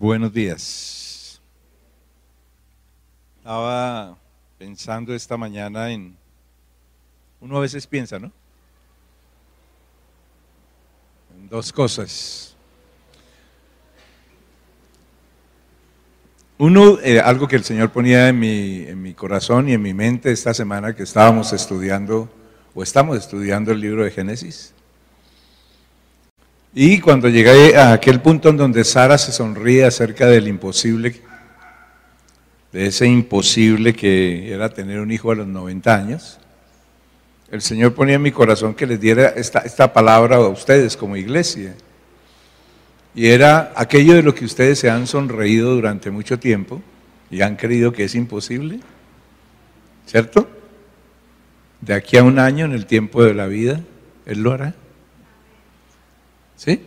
Buenos días. Estaba pensando esta mañana en... Uno a veces piensa, ¿no? En dos cosas. Uno, eh, algo que el Señor ponía en mi, en mi corazón y en mi mente esta semana que estábamos estudiando, o estamos estudiando el libro de Génesis. Y cuando llegué a aquel punto en donde Sara se sonríe acerca del imposible, de ese imposible que era tener un hijo a los 90 años, el Señor ponía en mi corazón que les diera esta, esta palabra a ustedes como iglesia. Y era aquello de lo que ustedes se han sonreído durante mucho tiempo y han creído que es imposible, ¿cierto? De aquí a un año, en el tiempo de la vida, Él lo hará. ¿Sí?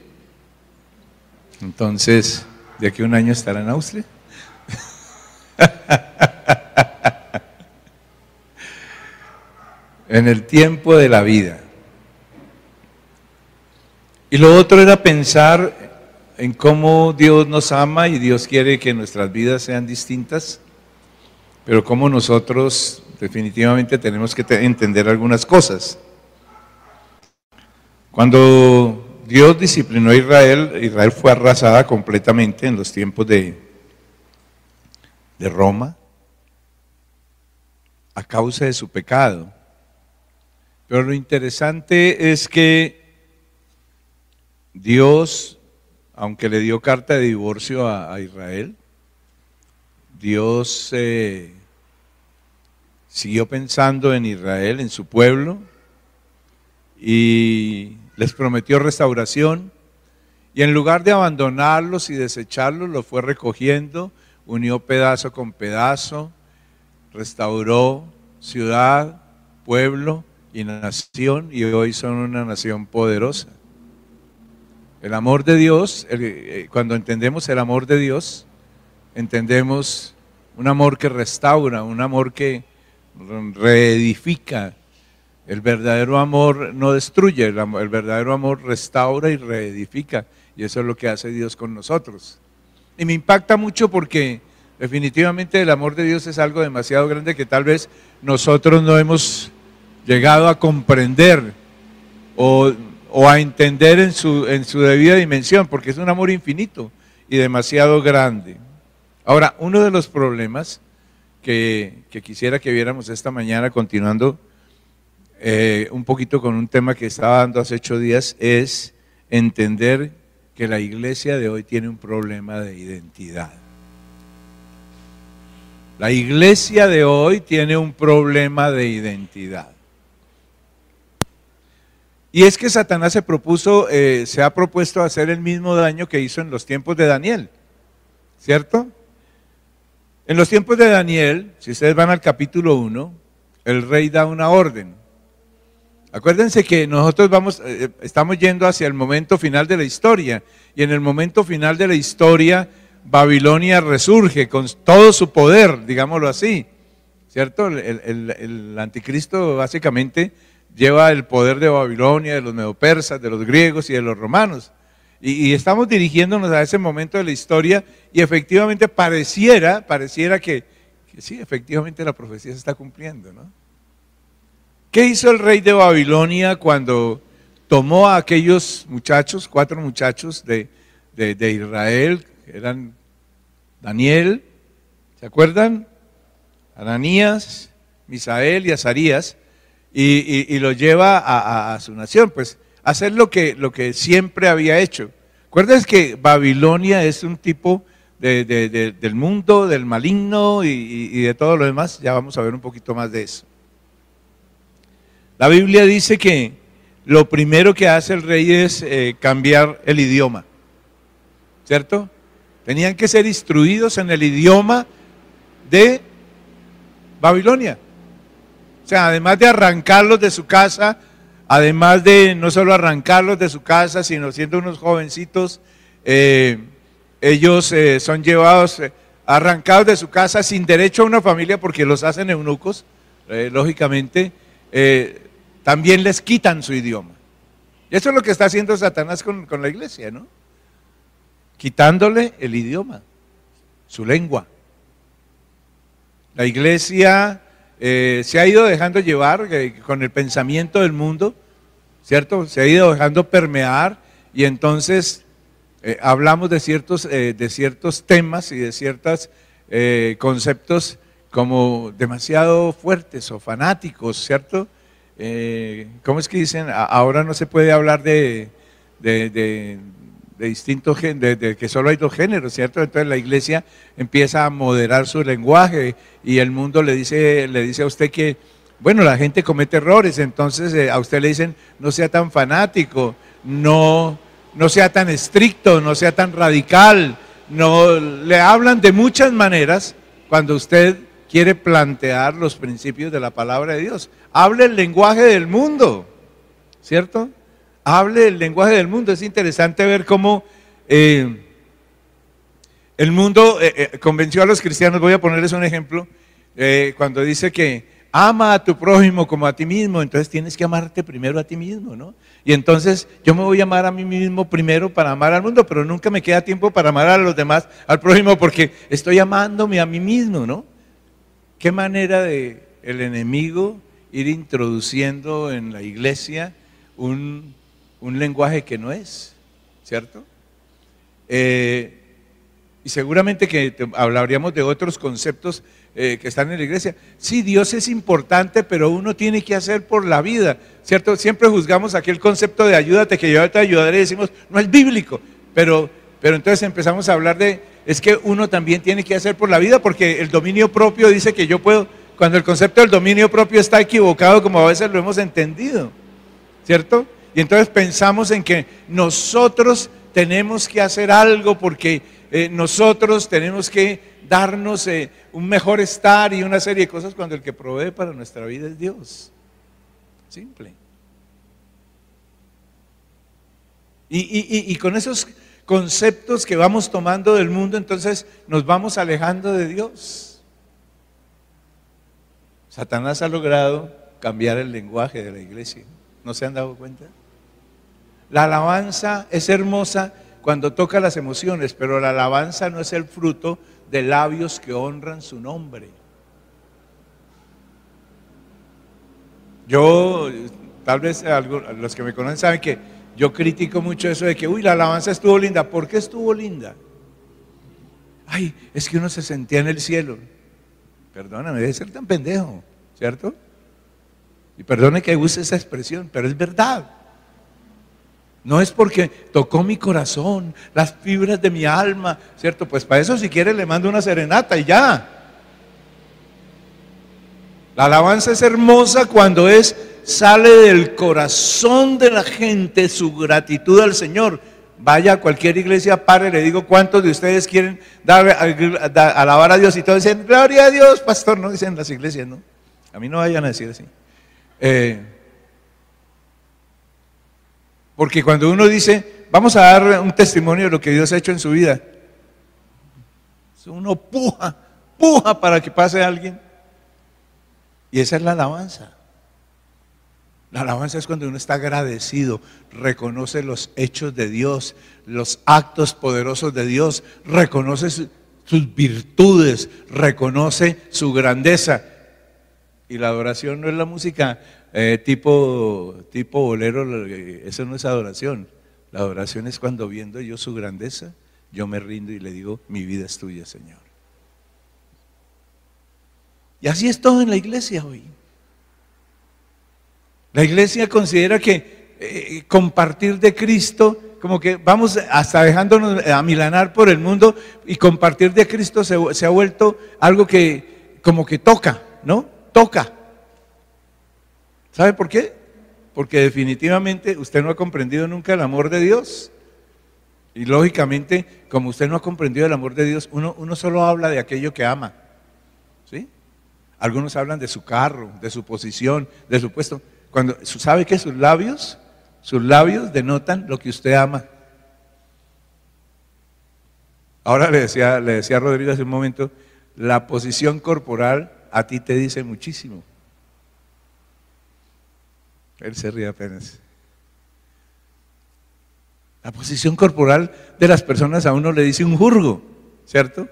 Entonces, de aquí a un año estará en Austria. en el tiempo de la vida. Y lo otro era pensar en cómo Dios nos ama y Dios quiere que nuestras vidas sean distintas, pero cómo nosotros definitivamente tenemos que entender algunas cosas. Cuando Dios disciplinó a Israel, Israel fue arrasada completamente en los tiempos de, de Roma a causa de su pecado. Pero lo interesante es que Dios, aunque le dio carta de divorcio a, Israel, Dios eh, siguió pensando en Israel, en su pueblo, y les prometió restauración y en lugar de abandonarlos y desecharlos, los fue recogiendo, unió pedazo con pedazo, restauró ciudad, pueblo y nación y hoy son una nación poderosa. El amor de Dios, eh, cuando entendemos el amor de Dios, entendemos un amor que restaura, un amor que reedifica, el verdadero amor no destruye, el, verdadero amor restaura y reedifica. Y eso es lo que hace Dios con nosotros. Y me impacta mucho porque definitivamente el amor de Dios es algo demasiado grande que tal vez nosotros no hemos llegado a comprender o, a entender en su, en su debida dimensión, porque es un amor infinito y demasiado grande. Ahora, uno de los problemas que, que quisiera que viéramos esta mañana, continuando eh, un poquito con un tema que estaba dando hace ocho días, es entender que la iglesia de hoy tiene un problema de identidad. La iglesia de hoy tiene un problema de identidad. Y es que Satanás se propuso, eh, se ha propuesto hacer el mismo daño que hizo en los tiempos de Daniel, ¿cierto? En los tiempos de Daniel, si ustedes van al capítulo 1, el rey da una orden. Acuérdense que nosotros vamos, eh, estamos yendo hacia el momento final de la historia y en el momento final de la historia Babilonia resurge con todo su poder, digámoslo así, ¿cierto? El, anticristo básicamente lleva el poder de Babilonia, de los neopersas, de los griegos y de los romanos. Y, estamos dirigiéndonos a ese momento de la historia y efectivamente pareciera, pareciera que, que sí, efectivamente la profecía se está cumpliendo, ¿no? ¿Qué hizo el rey de Babilonia cuando tomó a aquellos muchachos, cuatro muchachos de, Israel, que eran Daniel, ¿se acuerdan? Ananías, Misael y Azarías, y, los lleva a, su nación, pues hacer lo que, lo que siempre había hecho. Acuérdense que Babilonia es un tipo del mundo, del maligno y de todo lo demás, ya vamos a ver un poquito más de eso. La Biblia dice que lo primero que hace el rey es eh, cambiar el idioma, ¿cierto? Tenían que ser instruidos en el idioma de Babilonia. O sea, además de arrancarlos de su casa, además de no solo arrancarlos de su casa, sino siendo unos jovencitos, eh, ellos eh, son llevados, arrancados de su casa sin derecho a una familia porque los hacen eunucos, lógicamente también les quitan su idioma. Y eso es lo que está haciendo Satanás con, la iglesia, ¿no? quitándole el idioma, su lengua. La iglesia eh, se ha ido dejando llevar eh, con el pensamiento del mundo, ¿cierto? Se ha ido dejando permear y entonces eh, hablamos de ciertos, de ciertos temas y de ciertos conceptos como demasiado fuertes o fanáticos, ¿cierto? ¿Cómo es que dicen? Ahora no se puede hablar de, de, distintos de, de, que solo hay dos géneros, ¿cierto? Entonces la iglesia empieza a moderar su lenguaje y el mundo le dice, le dice a usted que, bueno, la gente comete errores, entonces eh, a usted le dicen, no sea tan fanático, no, no sea tan estricto, no sea tan radical, no, le hablan de muchas maneras cuando usted quiere plantear los principios de la palabra de Dios. Hable el lenguaje del mundo, ¿cierto? hable el lenguaje del mundo. Es interesante ver cómo eh, el mundo eh, eh, convenció a los cristianos, voy a ponerles un ejemplo, cuando dice que ama a tu prójimo como a ti mismo, entonces tienes que amarte primero a ti mismo, ¿no? Y entonces yo me voy a amar a mí mismo primero para amar al mundo, pero nunca me queda tiempo para amar a los demás, al prójimo, porque estoy amándome a mí mismo, ¿no? ¿Qué manera de el enemigo ir introduciendo en la iglesia un un lenguaje que no es, ¿cierto? Eh, y seguramente que hablaríamos de otros conceptos eh, que están en la iglesia. Sí, Dios es importante, pero uno tiene que hacer por la vida, ¿cierto? Siempre juzgamos aquel concepto de ayúdate, que yo te ayudaré, y decimos, no es bíblico, pero, pero entonces empezamos a hablar de, es que uno también tiene que hacer por la vida, porque el dominio propio dice que yo puedo, cuando el concepto del dominio propio está equivocado, como a veces lo hemos entendido, ¿cierto? Y entonces pensamos en que nosotros tenemos que hacer algo porque eh, nosotros tenemos que darnos eh, un mejor estar y una serie de cosas cuando el que provee para nuestra vida es Dios. Simple. Y, y con esos conceptos que vamos tomando del mundo, entonces nos vamos alejando de Dios. Satanás ha logrado cambiar el lenguaje de la iglesia. ¿No se han dado cuenta? La alabanza es hermosa cuando toca las emociones, pero la alabanza no es el fruto de labios que honran su nombre. Yo, tal vez los que me conocen saben que yo critico mucho eso de que, uy, la alabanza estuvo linda. ¿Por qué estuvo linda? Ay, es que uno se sentía en el cielo. Perdóname, debe ser tan pendejo, ¿cierto? Y perdone que use esa expresión, pero es verdad. No es porque tocó mi corazón, las fibras de mi alma, ¿cierto? Pues para eso si quiere le mando una serenata y ya. La alabanza es hermosa cuando es sale del corazón de la gente su gratitud al Señor. Vaya a cualquier iglesia, pare, le digo cuántos de ustedes quieren alabar a Dios y todos dicen, gloria a Dios, pastor, no dicen las iglesias, ¿no? A mí no vayan a decir así. Eh, porque cuando uno dice, vamos a dar un testimonio de lo que Dios ha hecho en su vida, uno puja, puja para que pase alguien. Y esa es la alabanza. La alabanza es cuando uno está agradecido, reconoce los hechos de Dios, los actos poderosos de Dios, reconoce sus virtudes, reconoce su grandeza. Y la adoración no es la música eh, tipo, tipo bolero, eso no es adoración. La adoración es cuando viendo yo su grandeza, yo me rindo y le digo, mi vida es tuya, Señor. Y así es todo en la iglesia hoy. La iglesia considera que eh, compartir de Cristo, como que vamos hasta dejándonos amilanar por el mundo y compartir de Cristo se, ha vuelto algo que como que toca, ¿no? Toca. ¿Sabe por qué? Porque definitivamente usted no ha comprendido nunca el amor de Dios. Y lógicamente, como usted no ha comprendido el amor de Dios, uno solo habla de aquello que ama. ¿Sí? Algunos hablan de su carro, de su posición, de su puesto. Cuando, ¿Sabe que sus labios, sus labios denotan lo que usted ama? Ahora le decía, le decía a Rodrigo hace un momento, la posición corporal a ti te dice muchísimo. Él se ríe apenas. La posición corporal de las personas a uno le dice un jurgo, ¿cierto?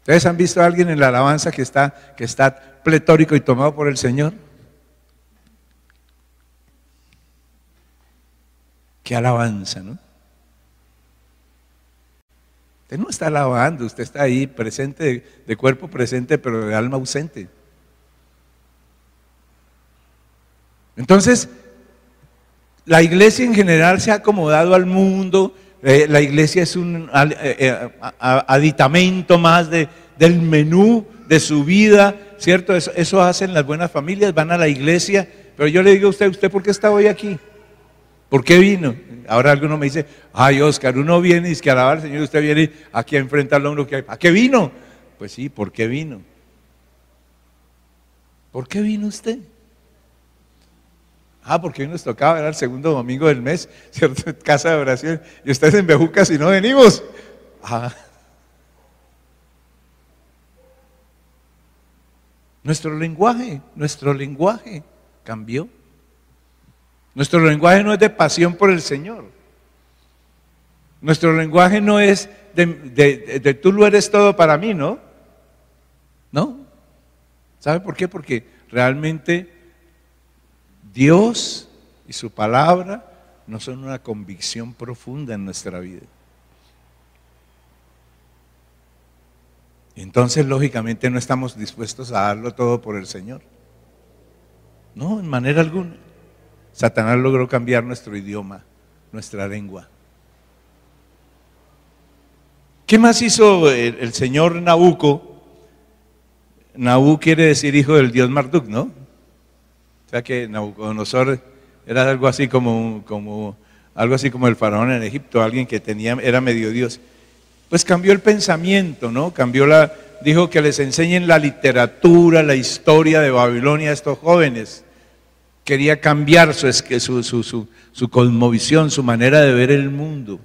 ¿Ustedes han visto a alguien en la alabanza que está, que está pletórico y tomado por el Señor? Qué alabanza, ¿no? Usted no está alabando, usted está ahí presente, de, cuerpo presente, pero de alma ausente. Entonces, la iglesia en general se ha acomodado al mundo, eh, la iglesia es un eh, eh, aditamento más de, del menú de su vida, ¿cierto? Eso, eso, hacen las buenas familias, van a la iglesia, pero yo le digo a usted, ¿usted por qué está hoy aquí? ¿Por qué vino? Ahora alguno me dice, ay Oscar, uno viene y es que alabar al Señor, usted viene aquí a enfrentarlo a uno que hay. ¿A qué vino? Pues sí, ¿por qué vino? ¿Por qué vino usted? Ah, porque hoy nos tocaba, era el segundo domingo del mes, ¿cierto? Casa de oración. Y ustedes en Bejucas y no venimos. Ah. Nuestro lenguaje, nuestro lenguaje cambió. Nuestro lenguaje no es de pasión por el Señor. Nuestro lenguaje no es de, tú lo eres todo para mí, ¿no? ¿No? ¿Sabe por qué? Porque realmente Dios y su palabra no son una convicción profunda en nuestra vida. Entonces, lógicamente, no estamos dispuestos a darlo todo por el Señor. No, en manera alguna. Satanás logró cambiar nuestro idioma, nuestra lengua. ¿Qué más hizo el, señor Nabucco? Nabu quiere decir hijo del dios Marduk, ¿no? O sea que Nabucodonosor era algo así como, como, algo así como el faraón en Egipto, alguien que tenía, era medio dios. Pues cambió el pensamiento, ¿no? Cambió la, dijo que les enseñen la literatura, la historia de Babilonia a estos jóvenes quería cambiar su, su, su, su, cosmovisión, su manera de ver el mundo.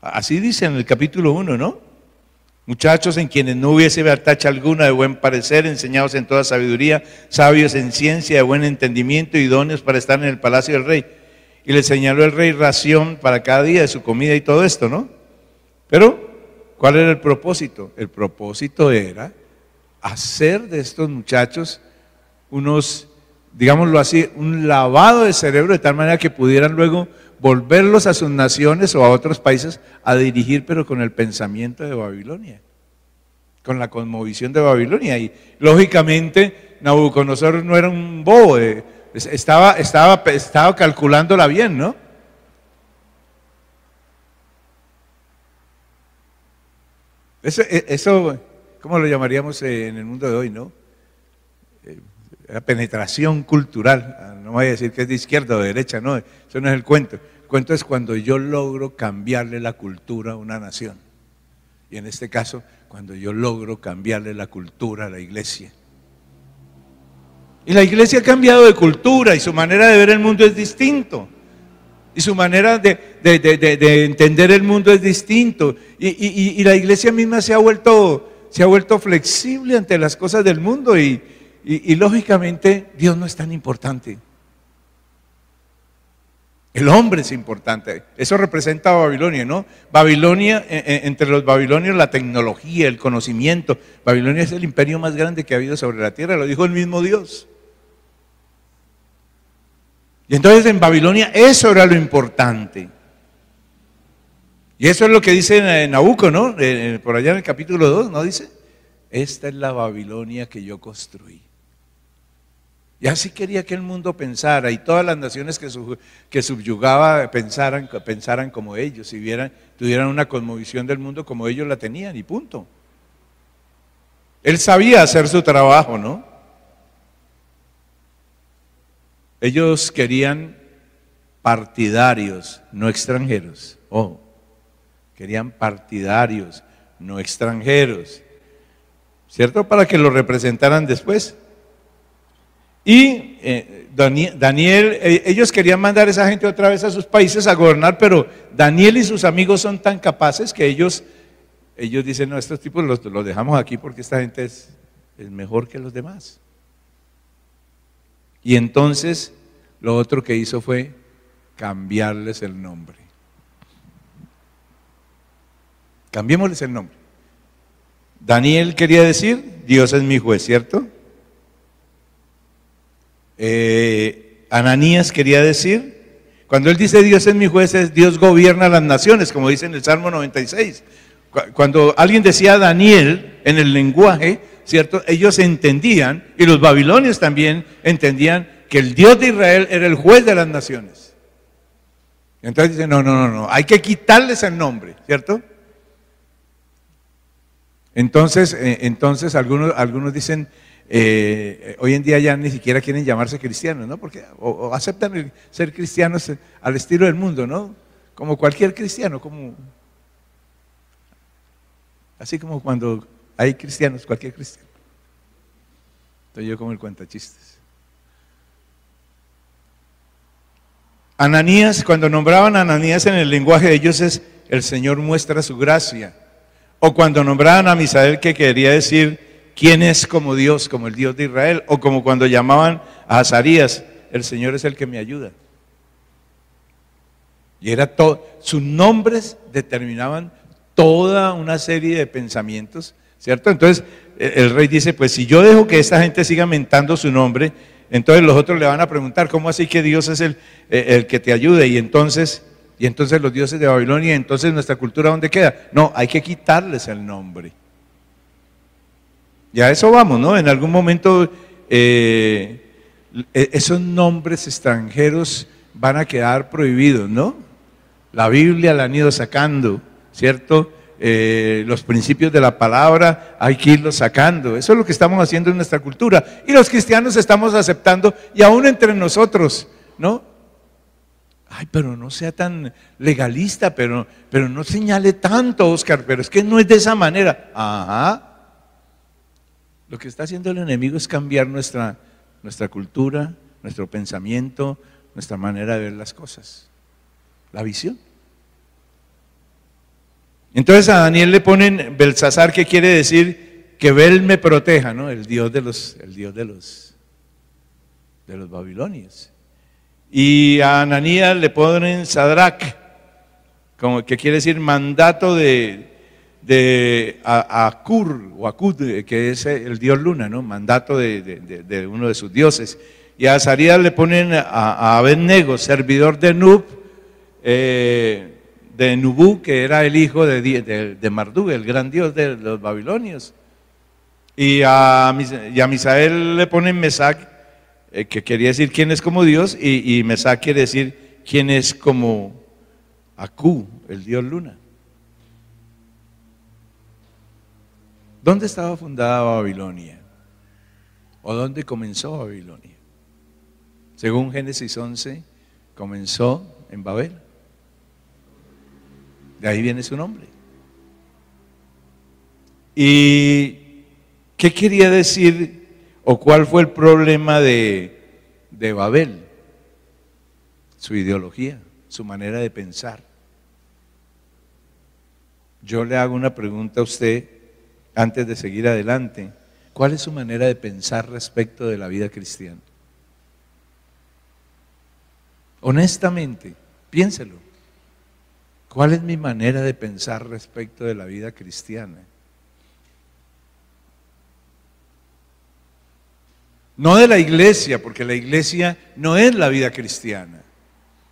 Así dice en el capítulo 1, ¿no? Muchachos en quienes no hubiese tacha alguna de buen parecer, enseñados en toda sabiduría, sabios en ciencia, de buen entendimiento, idóneos para estar en el palacio del rey. Y le señaló el rey ración para cada día de su comida y todo esto, ¿no? Pero, ¿cuál era el propósito? El propósito era hacer de estos muchachos unos digámoslo así, un lavado de cerebro de tal manera que pudieran luego volverlos a sus naciones o a otros países a dirigir, pero con el pensamiento de Babilonia, con la cosmovisión de Babilonia. Y lógicamente Nabucodonosor no era un bobo, eh, estaba, estaba, estaba calculándola bien, ¿no? Eso, e, eso, ¿cómo lo llamaríamos en el mundo de hoy, no? La penetración cultural. Ah, no voy a decir que es de izquierda o de derecha, no, eso no es el cuento. El cuento es cuando yo logro cambiarle la cultura a una nación. Y en este caso, cuando yo logro cambiarle la cultura a la iglesia. Y la iglesia ha cambiado de cultura y su manera de ver el mundo es distinto. Y su manera de, entender el mundo es distinto. Y, y, la iglesia misma se ha vuelto, se ha vuelto flexible ante las cosas del mundo y, y, lógicamente Dios no es tan importante. El hombre es importante. Eso representa a Babilonia, ¿no? Babilonia, eh, eh, entre los babilonios, la tecnología, el conocimiento. Babilonia es el imperio más grande que ha habido sobre la tierra, lo dijo el mismo Dios. Y entonces en Babilonia eso era lo importante. Y eso es lo que dice Nabucco, ¿no? Por allá en el capítulo 2, ¿no dice? Esta es la Babilonia que yo construí. Y así quería que el mundo pensara y todas las naciones que, subyugaba pensaran, pensaran como ellos y vieran, tuvieran una cosmovisión del mundo como ellos la tenían y punto. Él sabía hacer su trabajo, ¿no? Ellos querían partidarios, no extranjeros. Oh, querían partidarios, no extranjeros. ¿Cierto? Para que lo representaran después. Y eh, Daniel, eh, ellos querían mandar a esa gente otra vez a sus países a gobernar, pero Daniel y sus amigos son tan capaces que ellos, ellos dicen, no, estos tipos los, los dejamos aquí porque esta gente es, es mejor que los demás. Y entonces lo otro que hizo fue cambiarles el nombre. Cambiémosles el nombre. Daniel quería decir, Dios es mi juez, ¿cierto? Eh, Ananías quería decir, cuando él dice Dios es mi juez, es Dios gobierna las naciones, como dice en el Salmo 96. Cuando alguien decía Daniel en el lenguaje, ¿cierto? Ellos entendían, y los babilonios también entendían, que el Dios de Israel era el juez de las naciones. Entonces dicen, no, no, no, no, hay que quitarles el nombre, ¿cierto? Entonces, eh, entonces algunos, algunos dicen, eh, hoy en día ya ni siquiera quieren llamarse cristianos, ¿no? Porque o, aceptan ser cristianos al estilo del mundo, ¿no? Como cualquier cristiano, como así como cuando hay cristianos, cualquier cristiano. Estoy yo como el cuentachistes. Ananías, cuando nombraban a Ananías en el lenguaje de ellos es el Señor muestra su gracia. O cuando nombraban a Misael, que quería decir quién es como Dios, como el Dios de Israel. O como cuando llamaban a Azarías, el Señor es el que me ayuda. Y era todo, sus nombres determinaban toda una serie de pensamientos, ¿cierto? Entonces el rey dice, pues si yo dejo que esta gente siga mentando su nombre, entonces los otros le van a preguntar, ¿cómo así que Dios es el, eh, el que te ayude? Y entonces, y entonces los dioses de Babilonia, entonces nuestra cultura, ¿dónde queda? No, hay que quitarles el nombre. Y a eso vamos, ¿no? En algún momento eh, e, esos nombres extranjeros van a quedar prohibidos, ¿no? La Biblia la han ido sacando, ¿cierto? Eh, los principios de la palabra hay que irlos sacando. Eso es lo que estamos haciendo en nuestra cultura. Y los cristianos estamos aceptando, y aún entre nosotros, ¿no? Ay, pero no sea tan legalista, pero, pero no señale tanto, Oscar, pero es que no es de esa manera. Ajá. Lo que está haciendo el enemigo es cambiar nuestra, nuestra cultura, nuestro pensamiento, nuestra manera de ver las cosas, la visión. Entonces a Daniel le ponen Belsasar, que quiere decir que Bel me proteja, ¿no? El Dios de los, el Dios de los, de los babilonios. Y a Ananías le ponen Sadrach, como que quiere decir mandato de, de Akur, o Akud, que es el dios luna, ¿no? Mandato de, uno de sus dioses. Y a Azarías le ponen a, a Abednego, servidor de Nub, eh, de Nubú, que era el hijo de, de, Marduk, el gran dios de los babilonios. Y a, Misael le ponen Mesac, eh, que quería decir quién es como Dios, y, y Mesac quiere decir quién es como Akú, el dios luna. ¿Dónde estaba fundada Babilonia? ¿O dónde comenzó Babilonia? Según Génesis 11, comenzó en Babel. De ahí viene su nombre. ¿Y qué quería decir o cuál fue el problema de, de Babel? Su ideología, su manera de pensar. Yo le hago una pregunta a usted antes de seguir adelante. ¿Cuál es su manera de pensar respecto de la vida cristiana? Honestamente, piénselo. ¿Cuál es mi manera de pensar respecto de la vida cristiana? No de la iglesia, porque la iglesia no es la vida cristiana.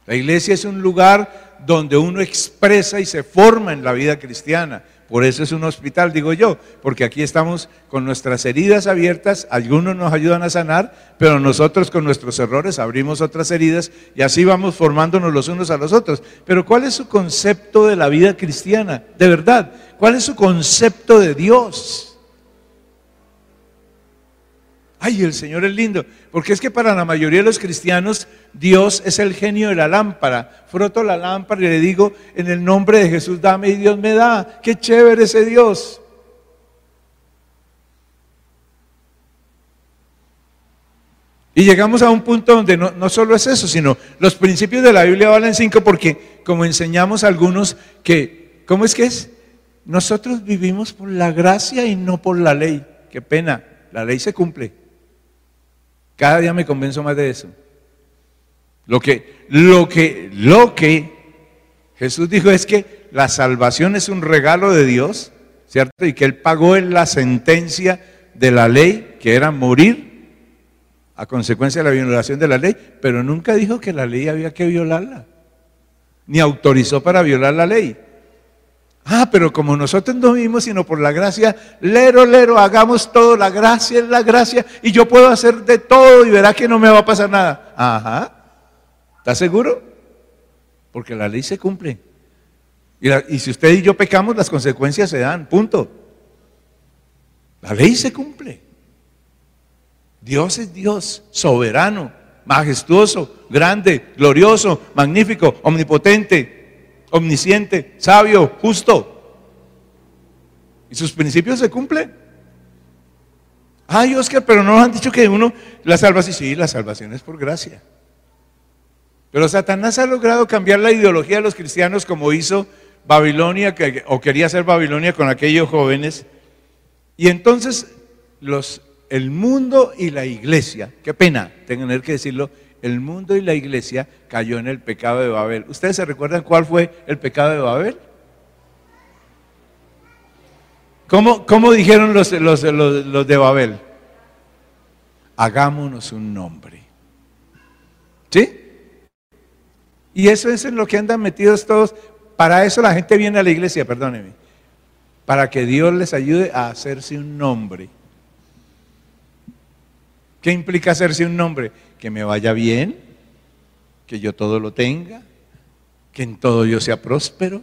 La iglesia es un lugar donde uno expresa y se forma en la vida cristiana. Por eso es un hospital, digo yo, porque aquí estamos con nuestras heridas abiertas, algunos nos ayudan a sanar, pero nosotros con nuestros errores abrimos otras heridas y así vamos formándonos los unos a los otros. Pero ¿cuál es su concepto de la vida cristiana? De verdad, ¿cuál es su concepto de Dios? Ay, el Señor es lindo. Porque es que para la mayoría de los cristianos, Dios es el genio de la lámpara. Froto la lámpara y le digo, en el nombre de Jesús, dame y Dios me da. Qué chévere ese Dios. Y llegamos a un punto donde no, solo es eso, sino los principios de la Biblia valen cinco porque, como enseñamos algunos, que, ¿cómo es que es? Nosotros vivimos por la gracia y no por la ley. Qué pena, la ley se cumple. Cada día me convenzo más de eso. Lo que, lo que, lo que Jesús dijo es que la salvación es un regalo de Dios, ¿cierto? Y que Él pagó en la sentencia de la ley, que era morir a consecuencia de la violación de la ley, pero nunca dijo que la ley había que violarla, ni autorizó para violar la ley. Ah, pero como nosotros no vivimos sino por la gracia, lero, lero, hagamos todo, la gracia es la gracia, y yo puedo hacer de todo y verá que no me va a pasar nada. Ajá, ¿está seguro? Porque la ley se cumple. Y, y si usted y yo pecamos, las consecuencias se dan, punto. La ley se cumple. Dios es Dios, soberano, majestuoso, grande, glorioso, magnífico, omnipotente, omnisciente, sabio, justo. Y sus principios se cumplen. Ay, Oscar, pero no nos han dicho que uno, la salvación, sí, la salvación es por gracia. Pero Satanás ha logrado cambiar la ideología de los cristianos como hizo Babilonia, o quería hacer Babilonia con aquellos jóvenes. Y entonces los el mundo y la iglesia, qué pena tener que decirlo, el mundo y la iglesia cayó en el pecado de Babel. ¿Ustedes se recuerdan cuál fue el pecado de Babel? ¿Cómo, cómo dijeron los, los, de Babel? Hagámonos un nombre. ¿Sí? Y eso es en lo que andan metidos todos. Para eso la gente viene a la iglesia, perdónenme. Para que Dios les ayude a hacerse un nombre. ¿Qué implica hacerse un nombre? Que me vaya bien, que yo todo lo tenga, que en todo yo sea próspero,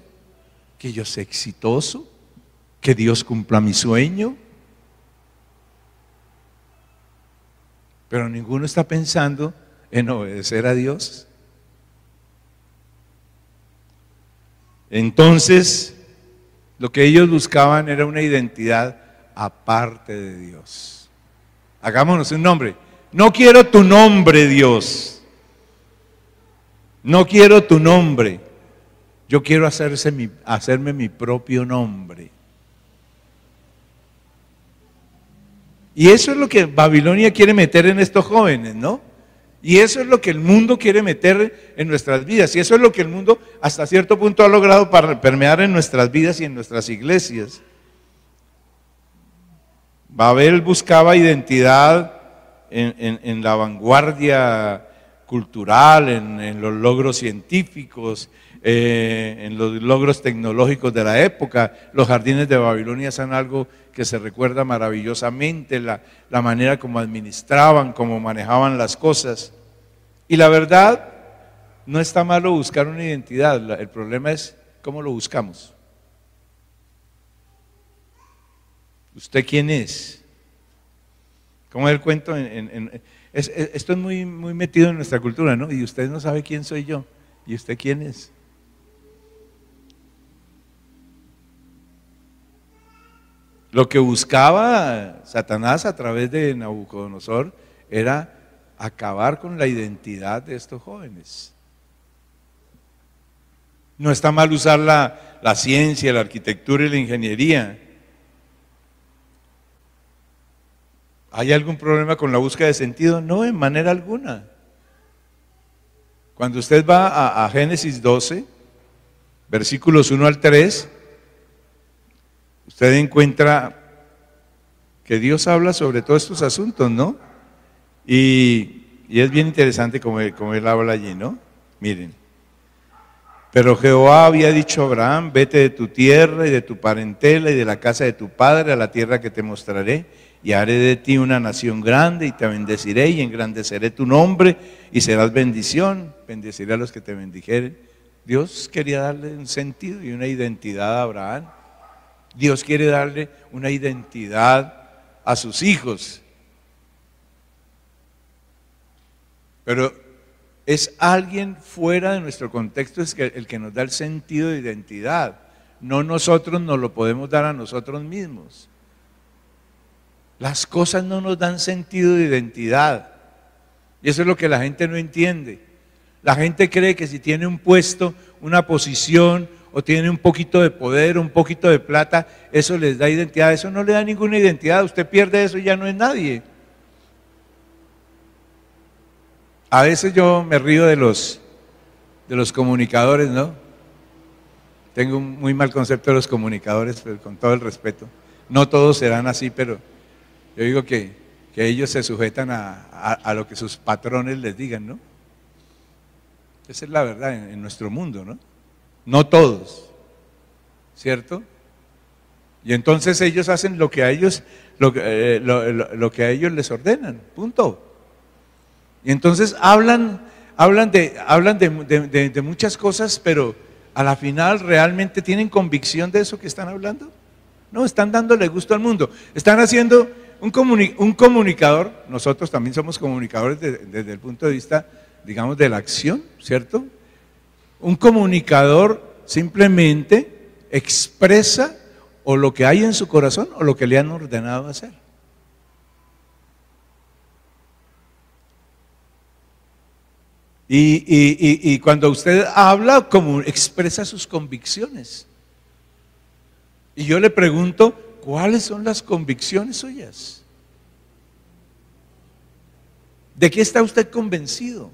que yo sea exitoso, que Dios cumpla mi sueño. Pero ninguno está pensando en obedecer a Dios. Entonces, lo que ellos buscaban era una identidad aparte de Dios. Hagámonos un nombre. No quiero tu nombre, Dios. No quiero tu nombre. Yo quiero hacerse mi, hacerme mi propio nombre. Y eso es lo que Babilonia quiere meter en estos jóvenes, ¿no? Y eso es lo que el mundo quiere meter en nuestras vidas. Y eso es lo que el mundo hasta cierto punto ha logrado para permear en nuestras vidas y en nuestras iglesias. Babel buscaba identidad en, la vanguardia cultural, en, los logros científicos, eh, en los logros tecnológicos de la época. Los jardines de Babilonia son algo que se recuerda maravillosamente, la, la manera como administraban, cómo manejaban las cosas. Y la verdad, no está malo buscar una identidad, el problema es cómo lo buscamos. ¿Usted quién es? Como el cuento, esto es muy, muy metido en nuestra cultura, ¿no? Y usted no sabe quién soy yo. ¿Y usted quién es? Lo que buscaba Satanás a través de Nabucodonosor era acabar con la identidad de estos jóvenes. No está mal usar la, la ciencia, la arquitectura y la ingeniería ¿Hay algún problema con la búsqueda de sentido? No, en manera alguna. Cuando usted va a, Génesis 12, versículos 1 al 3, usted encuentra que Dios habla sobre todos estos asuntos, ¿no? Y, es bien interesante como él habla allí, ¿no? Miren. Pero Jehová había dicho a Abraham, vete de tu tierra y de tu parentela y de la casa de tu padre a la tierra que te mostraré y haré de ti una nación grande y te bendeciré y engrandeceré tu nombre y serás bendición. Bendeciré a los que te bendijeren. Dios quería darle un sentido y una identidad a Abraham. Dios quiere darle una identidad a sus hijos. Pero es alguien fuera de nuestro contexto el que nos da el sentido de identidad. No nosotros nos lo podemos dar a nosotros mismos. Las cosas no nos dan sentido de identidad. Y eso es lo que la gente no entiende. La gente cree que si tiene un puesto, una posición, o tiene un poquito de poder, un poquito de plata, eso les da identidad. Eso no le da ninguna identidad. Usted pierde eso y ya no es nadie. A veces yo me río de los, de los comunicadores, ¿no? Tengo un muy mal concepto de los comunicadores, pero con todo el respeto. No todos serán así, pero yo digo que, ellos se sujetan a, lo que sus patrones les digan, ¿no? Esa es la verdad en, nuestro mundo, ¿no? No todos, ¿cierto? Y entonces ellos hacen lo que a ellos, lo, eh, lo que a ellos les ordenan, punto. Y entonces hablan, hablan, de, hablan de, muchas cosas, pero a la final realmente tienen convicción de eso que están hablando. No, están dándole gusto al mundo. Están haciendo un, un comunicador, nosotros también somos comunicadores desde el punto de vista, digamos, de la acción, ¿cierto? Un comunicador simplemente expresa o lo que hay en su corazón o lo que le han ordenado hacer. Y, cuando usted habla, como expresa sus convicciones. Y yo le pregunto, ¿cuáles son las convicciones suyas? ¿De qué está usted convencido?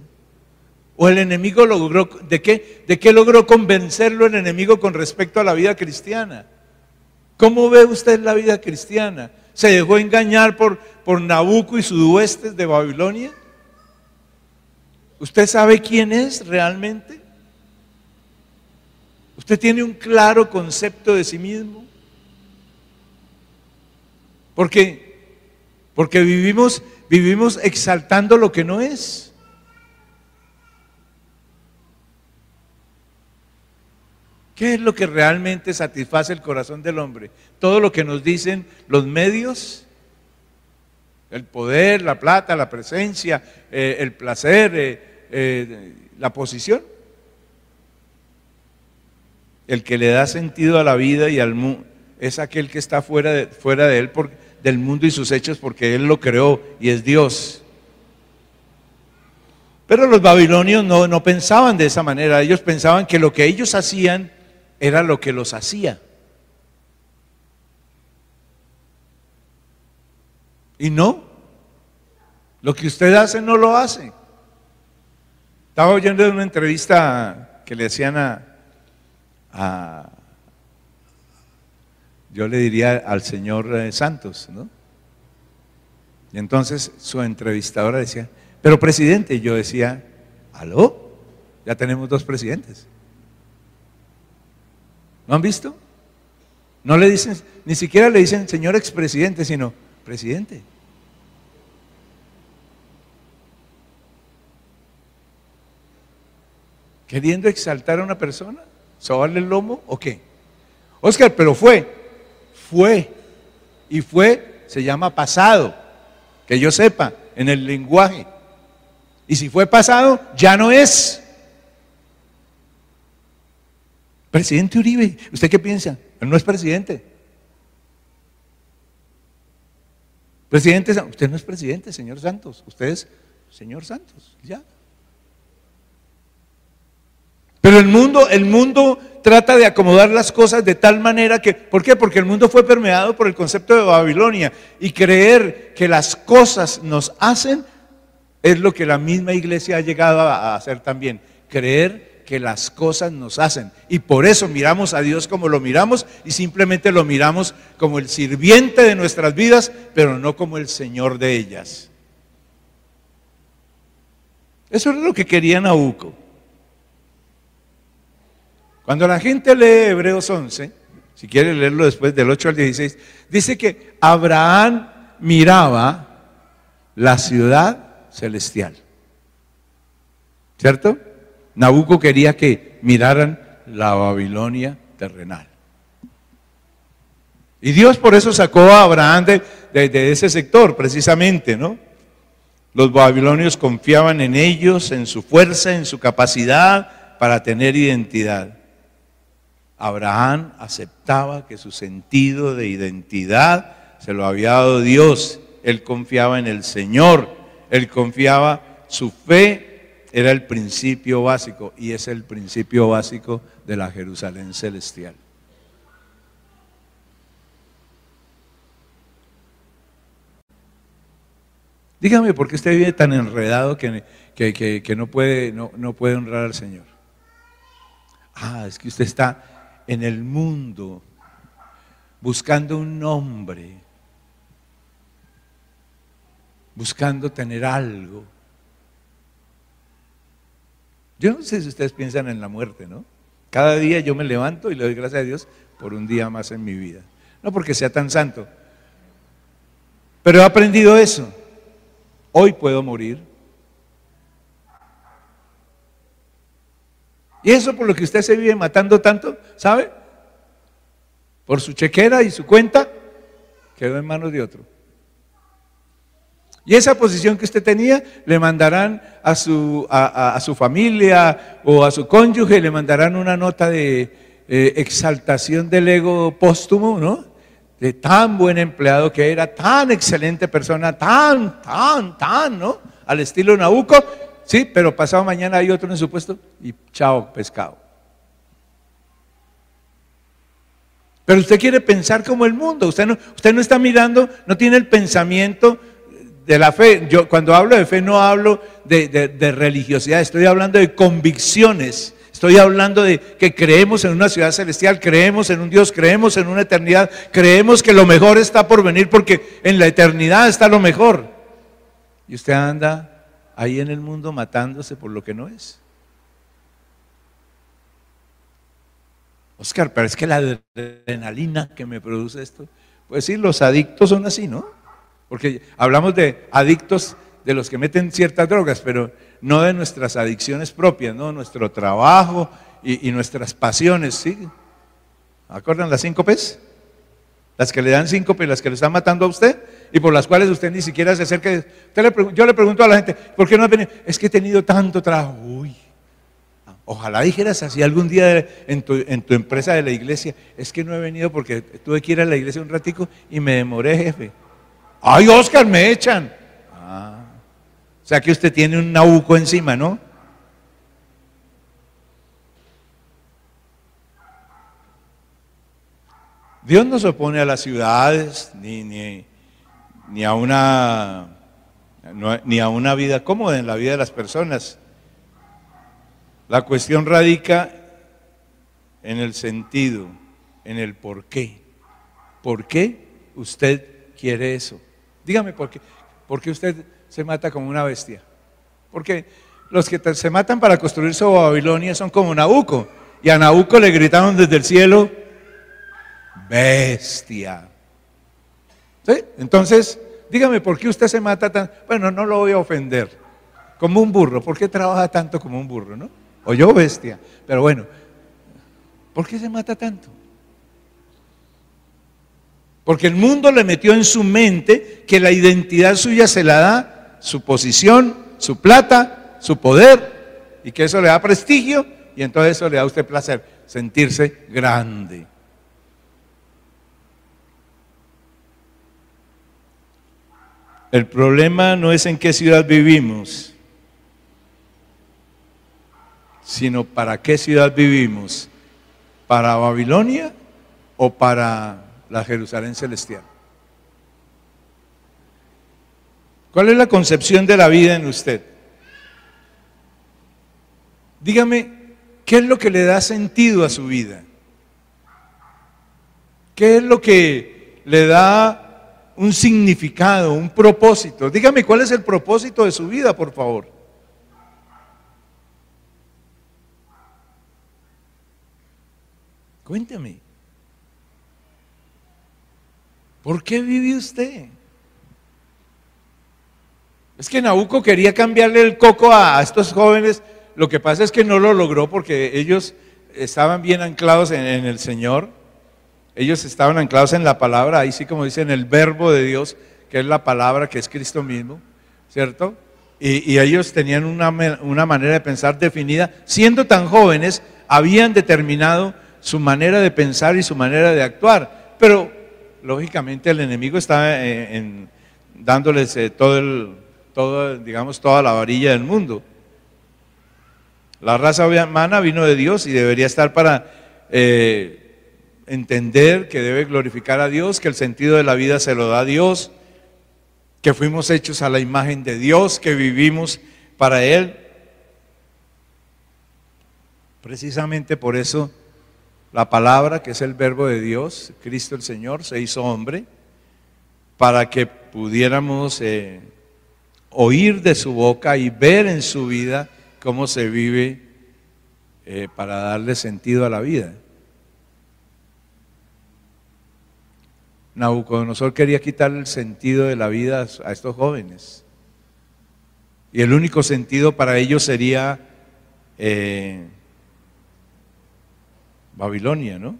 ¿O el enemigo logró, de qué, de qué logró convencerlo el enemigo con respecto a la vida cristiana? ¿Cómo ve usted la vida cristiana? ¿Se dejó engañar por, por Nabucco y sus huestes de Babilonia? ¿Usted sabe quién es realmente? ¿Usted tiene un claro concepto de sí mismo? Porque, porque vivimos, vivimos exaltando lo que no es. ¿Qué es lo que realmente satisface el corazón del hombre? Todo lo que nos dicen los medios, el poder, la plata, la presencia, eh, el placer, eh, eh, la posición. El que le da sentido a la vida y al mundo es aquel que está fuera de, fuera de él, por, del mundo y sus hechos, porque él lo creó y es Dios. Pero los babilonios no, no pensaban de esa manera, ellos pensaban que lo que ellos hacían era lo que los hacía. Y no, lo que usted hace no lo hace. Estaba oyendo una entrevista que le hacían a, yo le diría al señor eh, Santos, ¿no? Y entonces su entrevistadora decía, pero presidente, yo decía, ¿aló? Ya tenemos dos presidentes. ¿No han visto? No le dicen, ni siquiera le dicen señor expresidente, sino presidente. queriendo exaltar a una persona, sobarle el lomo o qué? Oscar, pero fue, fue, y fue, se llama pasado, que yo sepa, en el lenguaje. Y si fue pasado, ya no es. Presidente Uribe, ¿usted qué piensa? No es presidente. Presidente, usted no es presidente, señor Santos, usted es señor Santos, ya. Pero el mundo, el mundo trata de acomodar las cosas de tal manera que, ¿por qué? Porque el mundo fue permeado por el concepto de Babilonia y creer que las cosas nos hacen es lo que la misma iglesia ha llegado a hacer también, creer que las cosas nos hacen. Y por eso miramos a Dios como lo miramos y simplemente lo miramos como el sirviente de nuestras vidas, pero no como el Señor de ellas. Eso es lo que quería Nabucco. Cuando la gente lee Hebreos 11, si quiere leerlo después del 8 al 16, dice que Abraham miraba la ciudad celestial. ¿Cierto? Nabucco quería que miraran la Babilonia terrenal. Y Dios por eso sacó a Abraham de, de, ese sector, precisamente, ¿no? Los babilonios confiaban en ellos, en su fuerza, en su capacidad para tener identidad. Abraham aceptaba que su sentido de identidad se lo había dado Dios. Él confiaba en el Señor. Él confiaba, su fe era el principio básico y es el principio básico de la Jerusalén celestial. Dígame por qué usted vive tan enredado que, que, no, puede, no, no puede honrar al Señor. Ah, es que usted está en el mundo buscando un nombre, buscando tener algo. Yo no sé si ustedes piensan en la muerte, ¿no? Cada día yo me levanto y le doy gracias a Dios por un día más en mi vida. No porque sea tan santo, pero he aprendido eso. Hoy puedo morir. Y eso por lo que usted se vive matando tanto, ¿sabe? Por su chequera y su cuenta, quedó en manos de otro. Y esa posición que usted tenía, le mandarán a su, a, su familia o a su cónyuge, le mandarán una nota de eh, exaltación del ego póstumo, ¿no? De tan buen empleado que era, tan excelente persona, tan, tan, tan, ¿no? Al estilo Nabucco, sí, pero pasado mañana hay otro en su puesto y chao, pescado. Pero usted quiere pensar como el mundo, usted no, usted no está mirando, no tiene el pensamiento de la fe. Yo cuando hablo de fe no hablo de, religiosidad, estoy hablando de convicciones. Estoy hablando de que creemos en una ciudad celestial, creemos en un Dios, creemos en una eternidad, creemos que lo mejor está por venir porque en la eternidad está lo mejor. Y usted anda ahí en el mundo matándose por lo que no es. Oscar, pero es que la adrenalina que me produce esto, pues sí, los adictos son así, ¿no? Porque hablamos de adictos de los que meten ciertas drogas, pero no de nuestras adicciones propias, ¿no? Nuestro trabajo y, nuestras pasiones, ¿sí? ¿Acuerdan las cinco P's? Las que le dan cinco P, las que le están matando a usted y por las cuales usted ni siquiera se acerca. yo le pregunto a la gente, ¿por qué no ha venido? Es que he tenido tanto trabajo. Uy, ojalá dijeras así algún día en tu, en tu empresa de la iglesia, es que no he venido porque tuve que ir a la iglesia un ratico y me demoré, jefe. Ay, Oscar, me echan. Ah, o sea que usted tiene un nabuco encima, ¿no? Dios no se opone a las ciudades ni, ni, a una, ni a una vida cómoda en la vida de las personas. La cuestión radica en el sentido, en el por qué. ¿Por qué usted quiere eso? Dígame por qué, por qué usted se mata como una bestia. Porque los que se matan para construir su Babilonia son como Nabucco. Y a Nabucco le gritaron desde el cielo, bestia. ¿Sí? Entonces, dígame, ¿por qué usted se mata tan? Bueno, no lo voy a ofender. Como un burro. ¿Por qué trabaja tanto como un burro, no? O yo bestia. Pero bueno, ¿por qué se mata tanto? Porque el mundo le metió en su mente que la identidad suya se la da su posición, su plata, su poder, y que eso le da prestigio, y entonces eso le da a usted placer, sentirse grande. El problema no es en qué ciudad vivimos, sino para qué ciudad vivimos. ¿Para Babilonia o para la Jerusalén celestial. ¿Cuál es la concepción de la vida en usted? Dígame, ¿qué es lo que le da sentido a su vida? ¿Qué es lo que le da un significado, un propósito? Dígame, ¿cuál es el propósito de su vida, por favor? Cuéntame. ¿Por qué vive usted? Es que Nabucco quería cambiarle el coco a, estos jóvenes. Lo que pasa es que no lo logró porque ellos estaban bien anclados en, el Señor. Ellos estaban anclados en la palabra, ahí sí como dicen, el verbo de Dios, que es la palabra, que es Cristo mismo, ¿cierto? Y, ellos tenían una, una manera de pensar definida. Siendo tan jóvenes, habían determinado su manera de pensar y su manera de actuar. Pero lógicamente el enemigo está en, dándoles eh, todo el, todo, digamos, toda la varilla del mundo. La raza humana vino de Dios y debería estar para eh, entender que debe glorificar a Dios, que el sentido de la vida se lo da a Dios, que fuimos hechos a la imagen de Dios, que vivimos para Él. Precisamente por eso la palabra, que es el verbo de Dios, Cristo el Señor, se hizo hombre, para que pudiéramos eh, oír de su boca y ver en su vida cómo se vive eh, para darle sentido a la vida. Nabucodonosor quería quitar el sentido de la vida a estos jóvenes. Y el único sentido para ellos sería eh, Babilonia, ¿no?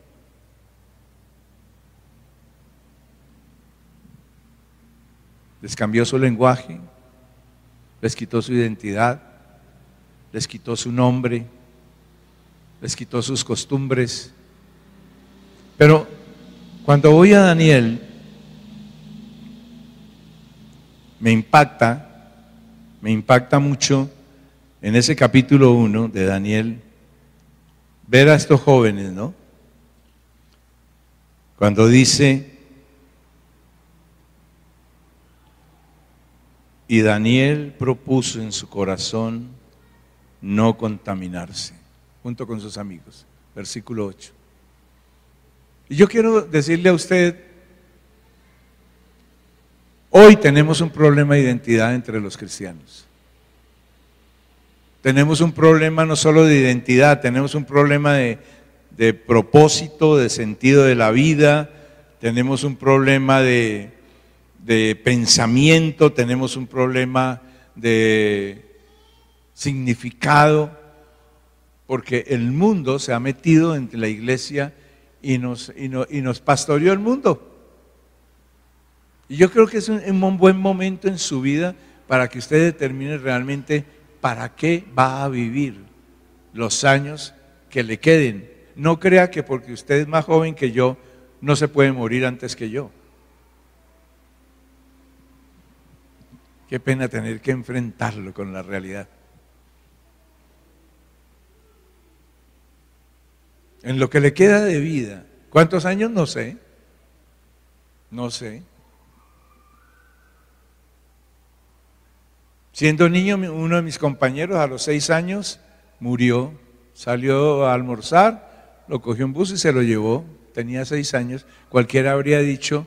Les cambió su lenguaje, les quitó su identidad, les quitó su nombre, les quitó sus costumbres. Pero cuando voy a Daniel, me impacta, me impacta mucho en ese capítulo 1 de Daniel, ver a estos jóvenes, ¿no? Cuando dice, y Daniel propuso en su corazón no contaminarse, junto con sus amigos. Versículo 8. Y yo quiero decirle a usted, hoy tenemos un problema de identidad entre los cristianos. Tenemos un problema no solo de identidad, tenemos un problema de, propósito, de sentido de la vida, tenemos un problema de, de pensamiento, tenemos un problema de significado, porque el mundo se ha metido entre la iglesia y nos, y, nos pastoreó el mundo. Y yo creo que es un, buen momento en su vida para que usted determine realmente para qué va a vivir los años que le queden. No crea que porque usted es más joven que yo, no se puede morir antes que yo. Qué pena tener que enfrentarlo con la realidad. En lo que le queda de vida, ¿cuántos años? No sé. No sé. Siendo niño, uno de mis compañeros a los seis años murió, salió a almorzar, lo cogió un bus y se lo llevó. Tenía seis años. Cualquiera habría dicho,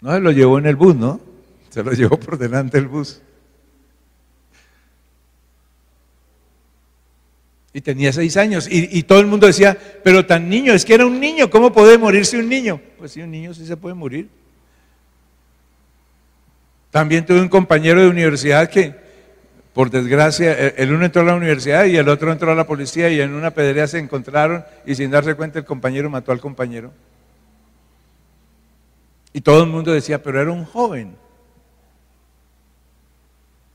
no, se lo llevó en el bus, ¿no? Se lo llevó por delante del bus. Y tenía seis años. Y, todo el mundo decía, pero tan niño, es que era un niño, ¿cómo puede morirse un niño? Pues sí, un niño sí se puede morir. También tuve un compañero de universidad que, por desgracia, e, el uno entró a la universidad y el otro entró a la policía y en una pedrea se encontraron y sin darse cuenta el compañero mató al compañero. Y todo el mundo decía, pero era un joven.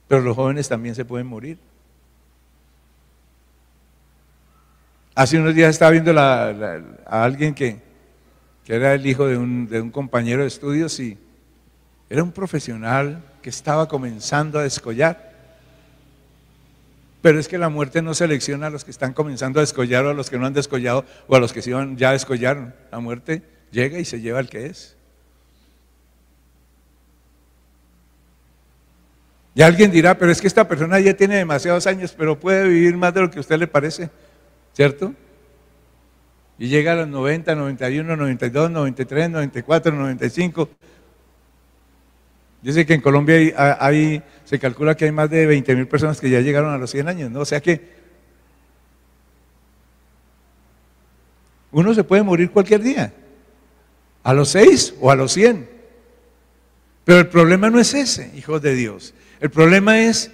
Pero los jóvenes también se pueden morir. Hace unos días estaba viendo a alguien que, era el hijo de un, compañero de estudios y era un profesional que estaba comenzando a descollar. Pero es que la muerte no selecciona a los que están comenzando a descollar o a los que no han descollado o a los que ya descollaron. La muerte llega y se lleva al que es. Y alguien dirá, pero es que esta persona ya tiene demasiados años, pero puede vivir más de lo que a usted le parece. ¿Cierto? Y llega a los 90, 91, 92, 93, 94, 95. Dice que en Colombia hay, se calcula que hay más de 20 mil personas que ya llegaron a los 100 años, ¿no? O sea que uno se puede morir cualquier día, a los 6 o a los 100. Pero el problema no es ese, hijos de Dios. El problema es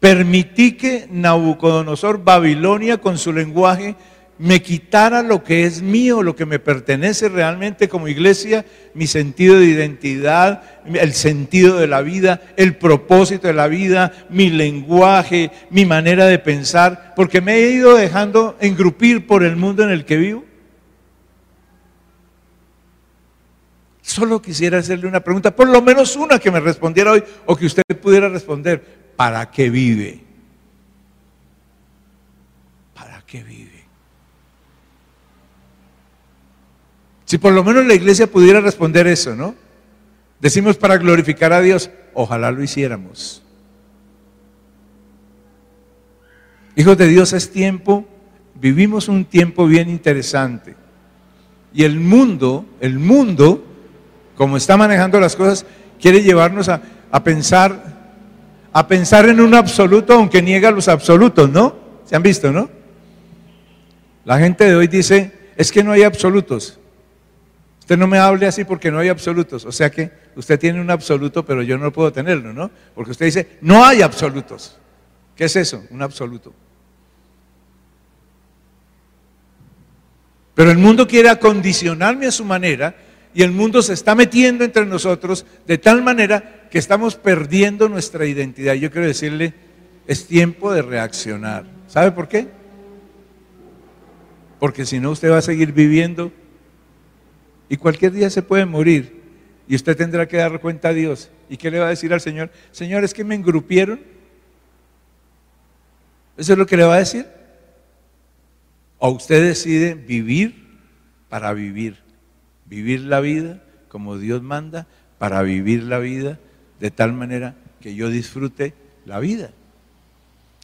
Permití que Nabucodonosor, Babilonia, con su lenguaje, me quitara lo que es mío, lo que me pertenece realmente como iglesia, mi sentido de identidad, el sentido de la vida, el propósito de la vida, mi lenguaje, mi manera de pensar, porque me he ido dejando engrupir por el mundo en el que vivo. Solo quisiera hacerle una pregunta, por lo menos una que me respondiera hoy o que usted pudiera responder. ¿Para qué vive? ¿Para qué vive? Si por lo menos la iglesia pudiera responder eso, ¿no? Decimos para glorificar a Dios, ojalá lo hiciéramos. Hijos de Dios, es tiempo, vivimos un tiempo bien interesante. Y el mundo, el mundo, como está manejando las cosas, quiere llevarnos a, a pensar a pensar en un absoluto aunque niega los absolutos, ¿no? ¿Se han visto, no? La gente de hoy dice, es que no hay absolutos. Usted no me hable así porque no hay absolutos. O sea que usted tiene un absoluto, pero yo no puedo tenerlo, ¿no? Porque usted dice, no hay absolutos. ¿Qué es eso? Un absoluto. Pero el mundo quiere acondicionarme a su manera y el mundo se está metiendo entre nosotros de tal manera que estamos perdiendo nuestra identidad. Yo quiero decirle, es tiempo de reaccionar. ¿Sabe por qué? Porque si no, usted va a seguir viviendo y cualquier día se puede morir y usted tendrá que dar cuenta a Dios. ¿Y qué le va a decir al Señor? Señor, es que me engrupieron. ¿Eso es lo que le va a decir? O usted decide vivir para vivir vivir la vida como Dios manda, para vivir la vida de tal manera que yo disfrute la vida.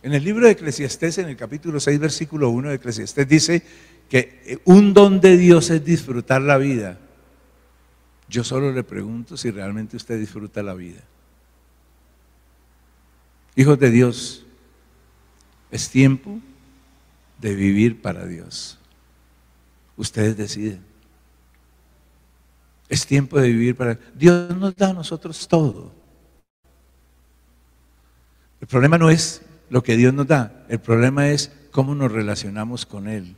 En el libro de Eclesiastés, en el capítulo 6, versículo 1 de Eclesiastés, dice que un don de Dios es disfrutar la vida. Yo solo le pregunto si realmente usted disfruta la vida. Hijos de Dios, es tiempo de vivir para Dios. Ustedes deciden. Es tiempo de vivir para... Dios nos da a nosotros todo. El problema no es lo que Dios nos da, el problema es cómo nos relacionamos con Él.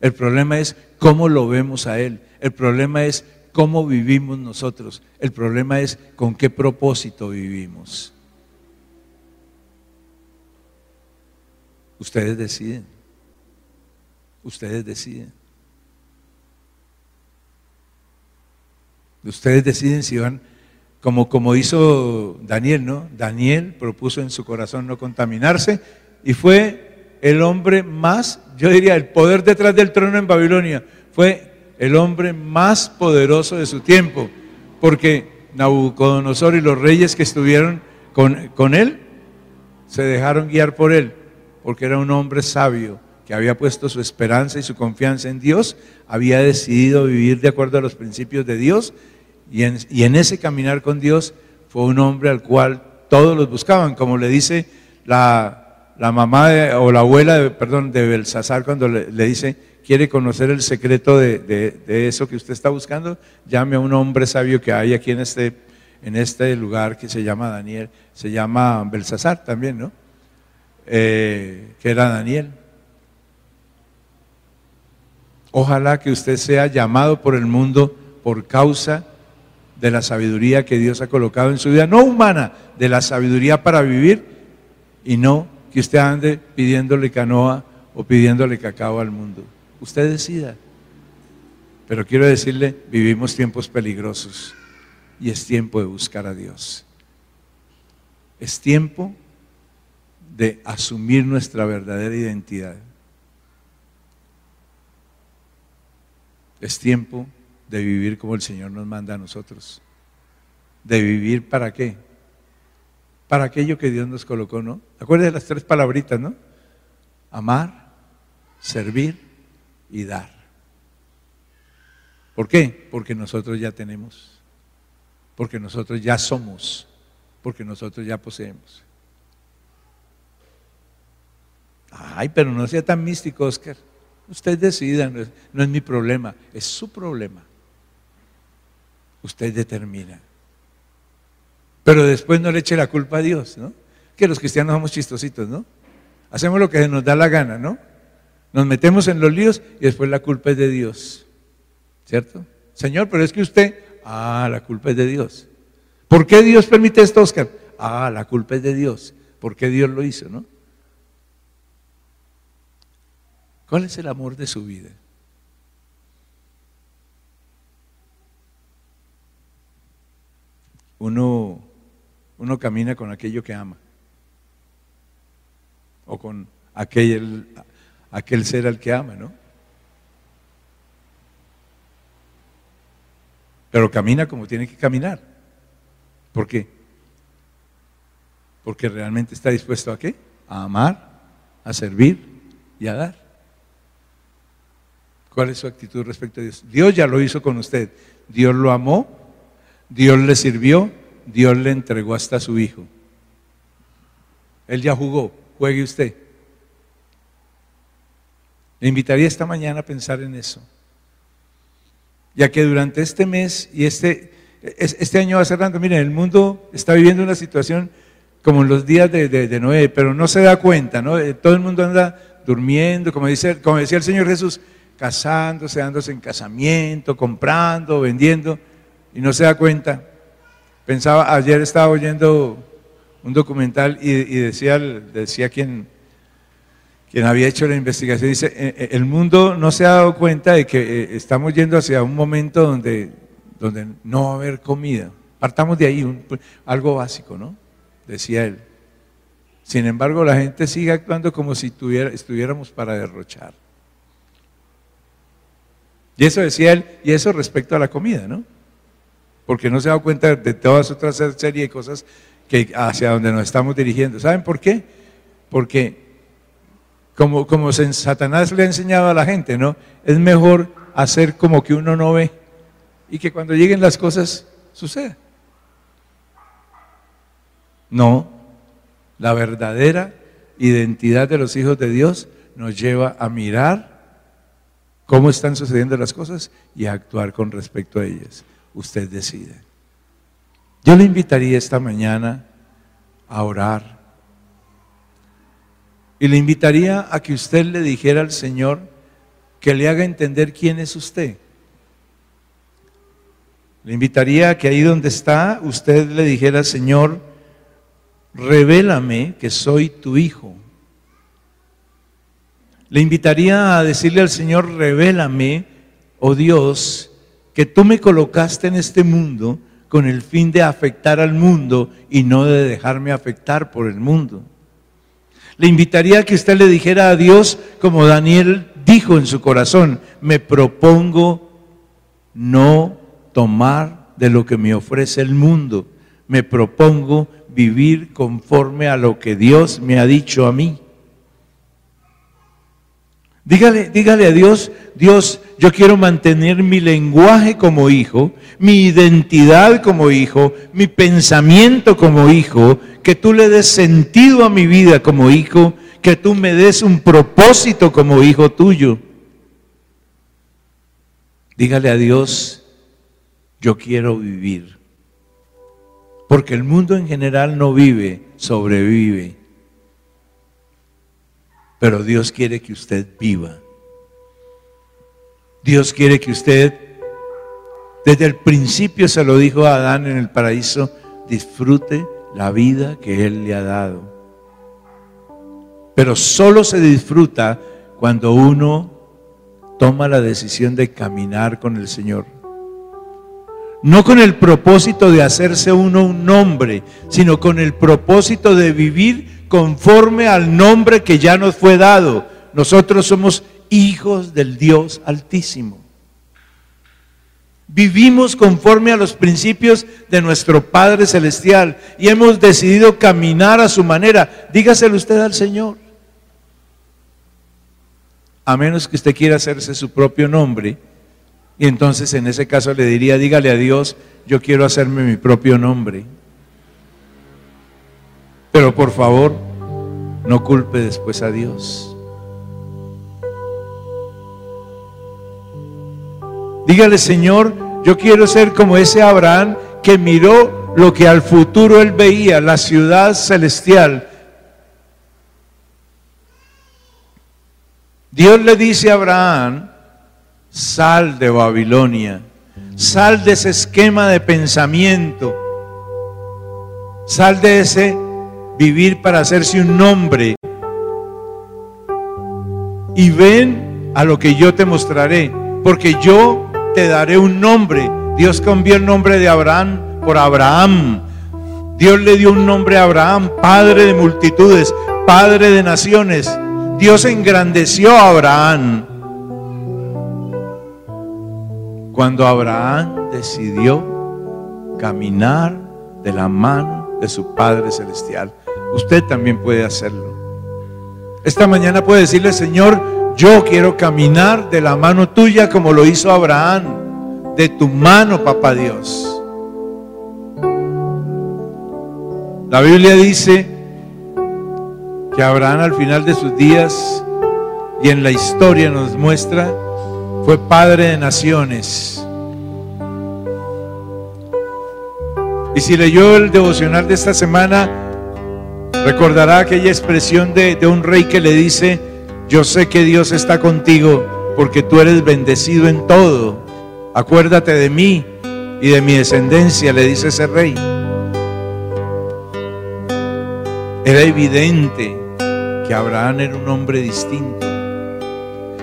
El problema es cómo lo vemos a Él. El problema es cómo vivimos nosotros. El problema es con qué propósito vivimos. Ustedes deciden. Ustedes deciden. Ustedes deciden si van, como, como hizo Daniel, ¿no? Daniel propuso en su corazón no contaminarse y fue el hombre más, yo diría, el poder detrás del trono en Babilonia, fue el hombre más poderoso de su tiempo, porque Nabucodonosor y los reyes que estuvieron con, con él se dejaron guiar por él, porque era un hombre sabio que había puesto su esperanza y su confianza en Dios, había decidido vivir de acuerdo a los principios de Dios y en, ese caminar con Dios fue un hombre al cual todos los buscaban, como le dice la, mamá o la abuela, de, perdón, de Belsasar cuando le, dice, quiere conocer el secreto de, eso que usted está buscando, llame a un hombre sabio que hay aquí en este, este lugar que se llama Daniel, se llama Belsasar también, ¿no? Eh, que era Daniel. Ojalá que usted sea llamado por el mundo por causa de la sabiduría que Dios ha colocado en su vida, no humana, de la sabiduría para vivir y no que usted ande pidiéndole canoa o pidiéndole cacao al mundo. Usted decida. Pero quiero decirle, vivimos tiempos peligrosos y es tiempo de buscar a Dios. Es tiempo de asumir nuestra verdadera identidad. Es tiempo de vivir como el Señor nos manda a nosotros. De vivir para qué? Para aquello que Dios nos colocó, ¿no? Acuérdense de las tres palabritas, ¿no? Amar, servir y dar. ¿Por qué? Porque nosotros ya tenemos. Porque nosotros ya somos. Porque nosotros ya poseemos. Ay, pero no sea tan místico, Oscar. Usted decida, no es mi problema, es su problema usted determina. Pero después no le eche la culpa a Dios, ¿no? Que los cristianos somos chistositos, ¿no? Hacemos lo que nos da la gana, ¿no? Nos metemos en los líos y después la culpa es de Dios. ¿Cierto? Señor, pero es que usted, ah, la culpa es de Dios. ¿Por qué Dios permite esto, Oscar? Ah, la culpa es de Dios. ¿Por qué Dios lo hizo, no? ¿Cuál es el amor de su vida? Uno, uno camina con aquello que ama o con aquel, aquel ser al que ama, ¿no? Pero camina como tiene que caminar. ¿Por qué? Porque realmente está dispuesto a qué? A amar, a servir y a dar. ¿Cuál es su actitud respecto a Dios? Dios ya lo hizo con usted. Dios lo amó, Dios le sirvió, Dios le entregó hasta su hijo. Él ya jugó, juegue usted. Le invitaría esta mañana a pensar en eso. Ya que durante este mes y este, este año va cerrando, miren, el mundo está viviendo una situación como en los días de, de, Noé, pero no se da cuenta, ¿no? Eh, todo el mundo anda durmiendo, como, dice, como decía el Señor Jesús, casándose, dándose en casamiento, comprando, vendiendo, y no se da cuenta. Pensaba, ayer estaba oyendo un documental y, decía, decía quien, quien había hecho la investigación, dice, eh, eh, el mundo no se ha dado cuenta de que eh, estamos yendo hacia un momento donde, donde no va a haber comida. Partamos de ahí, algo básico, ¿no? Decía él. Sin embargo, la gente sigue actuando como si estuviéramos para derrochar. Y eso decía él, y eso respecto a la comida, ¿no? Porque no se ha dado cuenta de todas otras series de cosas que hacia donde nos estamos dirigiendo. ¿Saben por qué? Porque como, como Satanás le ha enseñado a la gente, ¿no? Es mejor hacer como que uno no ve y que cuando lleguen las cosas suceda. No, la verdadera identidad de los hijos de Dios nos lleva a mirar cómo están sucediendo las cosas y a actuar con respecto a ellas. Usted decide. Yo le invitaría esta mañana a orar. Y le invitaría a que usted le dijera al Señor que le haga entender quién es usted. Le invitaría a que ahí donde está usted le dijera, Señor, revélame que soy tu hijo. Le invitaría a decirle al Señor, revélame, oh Dios, que tú me colocaste en este mundo con el fin de afectar al mundo y no de dejarme afectar por el mundo. Le invitaría a que usted le dijera a Dios, como Daniel dijo en su corazón, me propongo no tomar de lo que me ofrece el mundo, me propongo vivir conforme a lo que Dios me ha dicho a mí. Dígale, dígale a Dios, Dios, yo quiero mantener mi lenguaje como hijo, mi identidad como hijo, mi pensamiento como hijo, que tú le des sentido a mi vida como hijo, que tú me des un propósito como hijo tuyo. Dígale a Dios, yo quiero vivir. Porque el mundo en general no vive, sobrevive. Pero Dios quiere que usted viva. Dios quiere que usted, desde el principio se lo dijo a Adán en el paraíso, disfrute la vida que Él le ha dado. Pero solo se disfruta cuando uno toma la decisión de caminar con el Señor. No con el propósito de hacerse uno un nombre, sino con el propósito de vivir conforme al nombre que ya nos fue dado. Nosotros somos hijos del Dios Altísimo. Vivimos conforme a los principios de nuestro Padre Celestial y hemos decidido caminar a su manera. Dígaselo usted al Señor. A menos que usted quiera hacerse su propio nombre. Y entonces en ese caso le diría, dígale a Dios, yo quiero hacerme mi propio nombre. Pero por favor, no culpe después a Dios. Dígale, Señor, yo quiero ser como ese Abraham que miró lo que al futuro él veía, la ciudad celestial. Dios le dice a Abraham, sal de Babilonia, sal de ese esquema de pensamiento, sal de ese vivir para hacerse un nombre y ven a lo que yo te mostraré, porque yo te daré un nombre. Dios cambió el nombre de Abraham por Abraham. Dios le dio un nombre a Abraham, padre de multitudes, padre de naciones. Dios engrandeció a Abraham. Cuando Abraham decidió caminar de la mano de su Padre Celestial. Usted también puede hacerlo. Esta mañana puede decirle, Señor, yo quiero caminar de la mano tuya como lo hizo Abraham, de tu mano, papá Dios. La Biblia dice que Abraham al final de sus días y en la historia nos muestra, fue padre de naciones. Y si leyó el devocional de esta semana, recordará aquella expresión de, de, un rey que le dice, yo sé que Dios está contigo porque tú eres bendecido en todo. Acuérdate de mí y de mi descendencia, le dice ese rey. Era evidente que Abraham era un hombre distinto.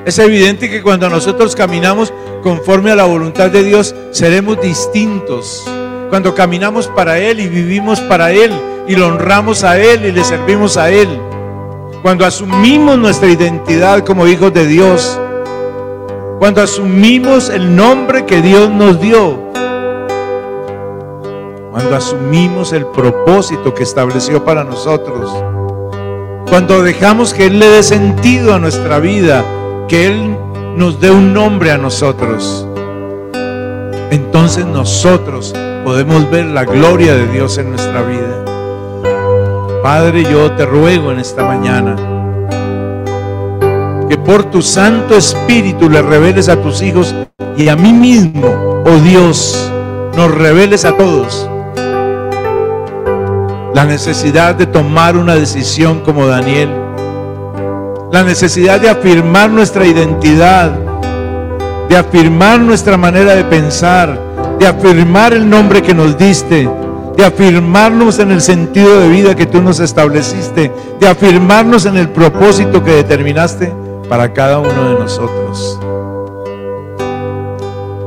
Es evidente que cuando nosotros caminamos conforme a la voluntad de Dios, seremos distintos. Cuando caminamos para Él y vivimos para Él y lo honramos a Él y le servimos a Él. Cuando asumimos nuestra identidad como hijos de Dios. Cuando asumimos el nombre que Dios nos dio. Cuando asumimos el propósito que estableció para nosotros. Cuando dejamos que Él le dé sentido a nuestra vida que Él nos dé un nombre a nosotros, entonces nosotros podemos ver la gloria de Dios en nuestra vida. Padre, yo te ruego en esta mañana que por tu Santo Espíritu le reveles a tus hijos y a mí mismo, oh Dios, nos reveles a todos la necesidad de tomar una decisión como Daniel la necesidad de afirmar nuestra identidad, de afirmar nuestra manera de pensar, de afirmar el nombre que nos diste, de afirmarnos en el sentido de vida que tú nos estableciste, de afirmarnos en el propósito que determinaste para cada uno de nosotros.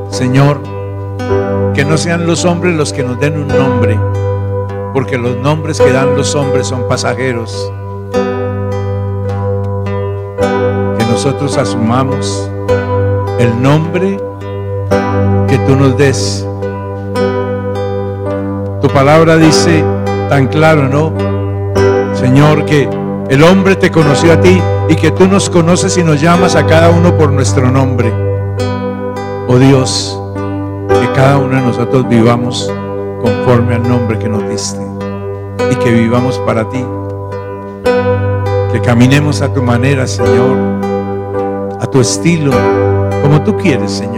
Señor, que no sean los hombres los que nos den un nombre, porque los nombres que dan los hombres son pasajeros nosotros asumamos el nombre que tú nos des. Tu palabra dice tan claro, ¿no? Señor, que el hombre te conoció a ti y que tú nos conoces y nos llamas a cada uno por nuestro nombre. Oh Dios, que cada uno de nosotros vivamos conforme al nombre que nos diste y que vivamos para ti. Que caminemos a tu manera, Señor a tu estilo, como tú quieres, Señor.